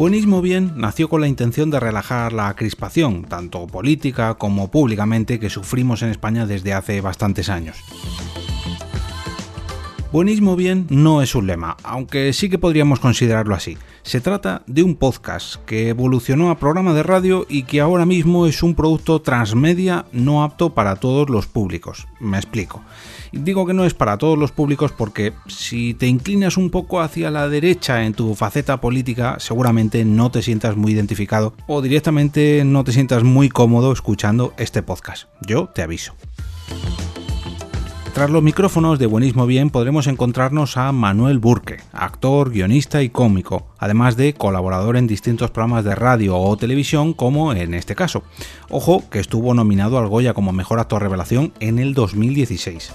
Buenismo Bien nació con la intención de relajar la crispación, tanto política como públicamente, que sufrimos en España desde hace bastantes años. Buenismo bien no es un lema, aunque sí que podríamos considerarlo así. Se trata de un podcast que evolucionó a programa de radio y que ahora mismo es un producto transmedia no apto para todos los públicos. Me explico. Digo que no es para todos los públicos porque si te inclinas un poco hacia la derecha en tu faceta política, seguramente no te sientas muy identificado o directamente no te sientas muy cómodo escuchando este podcast. Yo te aviso. Tras los micrófonos de Buenismo Bien podremos encontrarnos a Manuel Burke, actor, guionista y cómico, además de colaborador en distintos programas de radio o televisión como en este caso. Ojo que estuvo nominado al Goya como Mejor Actor Revelación en el 2016.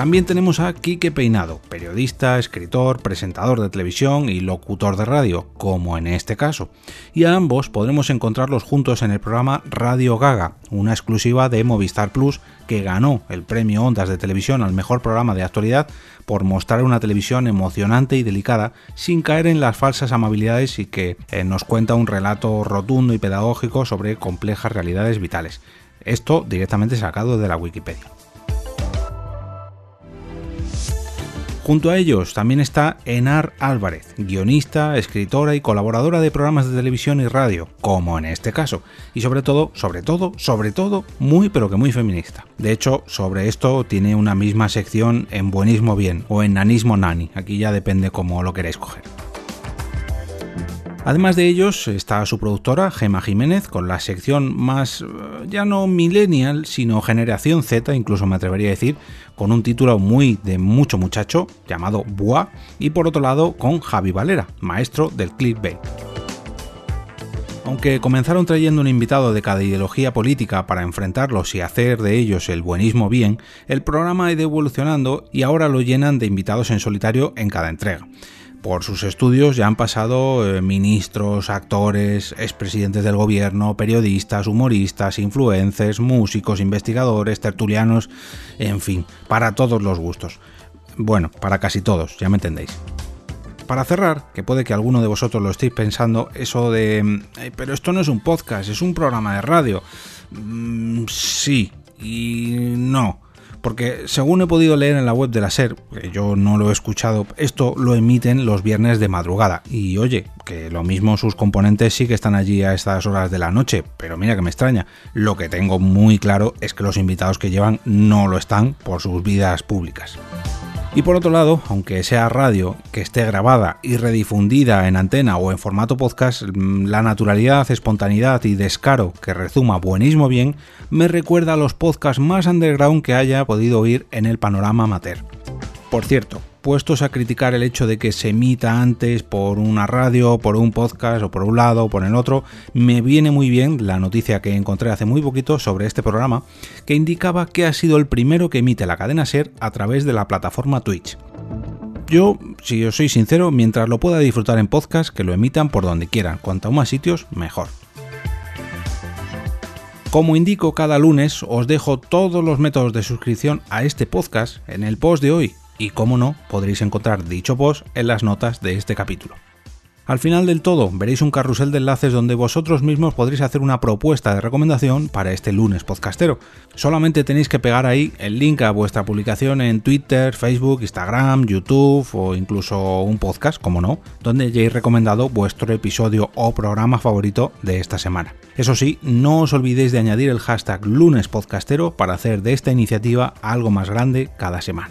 También tenemos a Quique Peinado, periodista, escritor, presentador de televisión y locutor de radio, como en este caso. Y a ambos podremos encontrarlos juntos en el programa Radio Gaga, una exclusiva de Movistar Plus que ganó el premio Ondas de Televisión al mejor programa de actualidad por mostrar una televisión emocionante y delicada sin caer en las falsas amabilidades y que eh, nos cuenta un relato rotundo y pedagógico sobre complejas realidades vitales. Esto directamente sacado de la Wikipedia. Junto a ellos también está Enar Álvarez, guionista, escritora y colaboradora de programas de televisión y radio, como en este caso, y sobre todo, sobre todo, sobre todo, muy pero que muy feminista. De hecho, sobre esto tiene una misma sección en Buenismo Bien o en Nanismo Nani, aquí ya depende cómo lo queréis coger. Además de ellos está su productora Gema Jiménez con la sección más eh, ya no millennial, sino generación Z, incluso me atrevería a decir, con un título muy de mucho muchacho llamado Bois y por otro lado con Javi Valera, maestro del clickbait. Aunque comenzaron trayendo un invitado de cada ideología política para enfrentarlos y hacer de ellos el buenismo bien, el programa ha ido evolucionando y ahora lo llenan de invitados en solitario en cada entrega por sus estudios ya han pasado eh, ministros, actores, expresidentes del gobierno, periodistas, humoristas, influencers, músicos, investigadores, tertulianos, en fin, para todos los gustos. Bueno, para casi todos, ya me entendéis. Para cerrar, que puede que alguno de vosotros lo estéis pensando, eso de... pero esto no es un podcast, es un programa de radio. Mm, sí y no porque según he podido leer en la web de la SER, que yo no lo he escuchado, esto lo emiten los viernes de madrugada. Y oye, que lo mismo sus componentes sí que están allí a estas horas de la noche, pero mira que me extraña. Lo que tengo muy claro es que los invitados que llevan no lo están por sus vidas públicas. Y por otro lado, aunque sea radio que esté grabada y redifundida en antena o en formato podcast, mm, la naturalidad, espontaneidad y descaro que rezuma buenismo bien me recuerda a los podcasts más underground que haya podido oír en el panorama amateur. Por cierto, puestos a criticar el hecho de que se emita antes por una radio, por un podcast o por un lado o por el otro, me viene muy bien la noticia que encontré hace muy poquito sobre este programa que indicaba que ha sido el primero que emite la cadena SER a través de la plataforma Twitch. Yo, si os soy sincero, mientras lo pueda disfrutar en podcast, que lo emitan por donde quieran, cuanto más sitios, mejor. Como indico cada lunes, os dejo todos los métodos de suscripción a este podcast en el post de hoy, y como no, podréis encontrar dicho post en las notas de este capítulo. Al final del todo veréis un carrusel de enlaces donde vosotros mismos podréis hacer una propuesta de recomendación para este lunes podcastero. Solamente tenéis que pegar ahí el link a vuestra publicación en Twitter, Facebook, Instagram, YouTube o incluso un podcast, como no, donde hayáis recomendado vuestro episodio o programa favorito de esta semana. Eso sí, no os olvidéis de añadir el hashtag lunes podcastero para hacer de esta iniciativa algo más grande cada semana.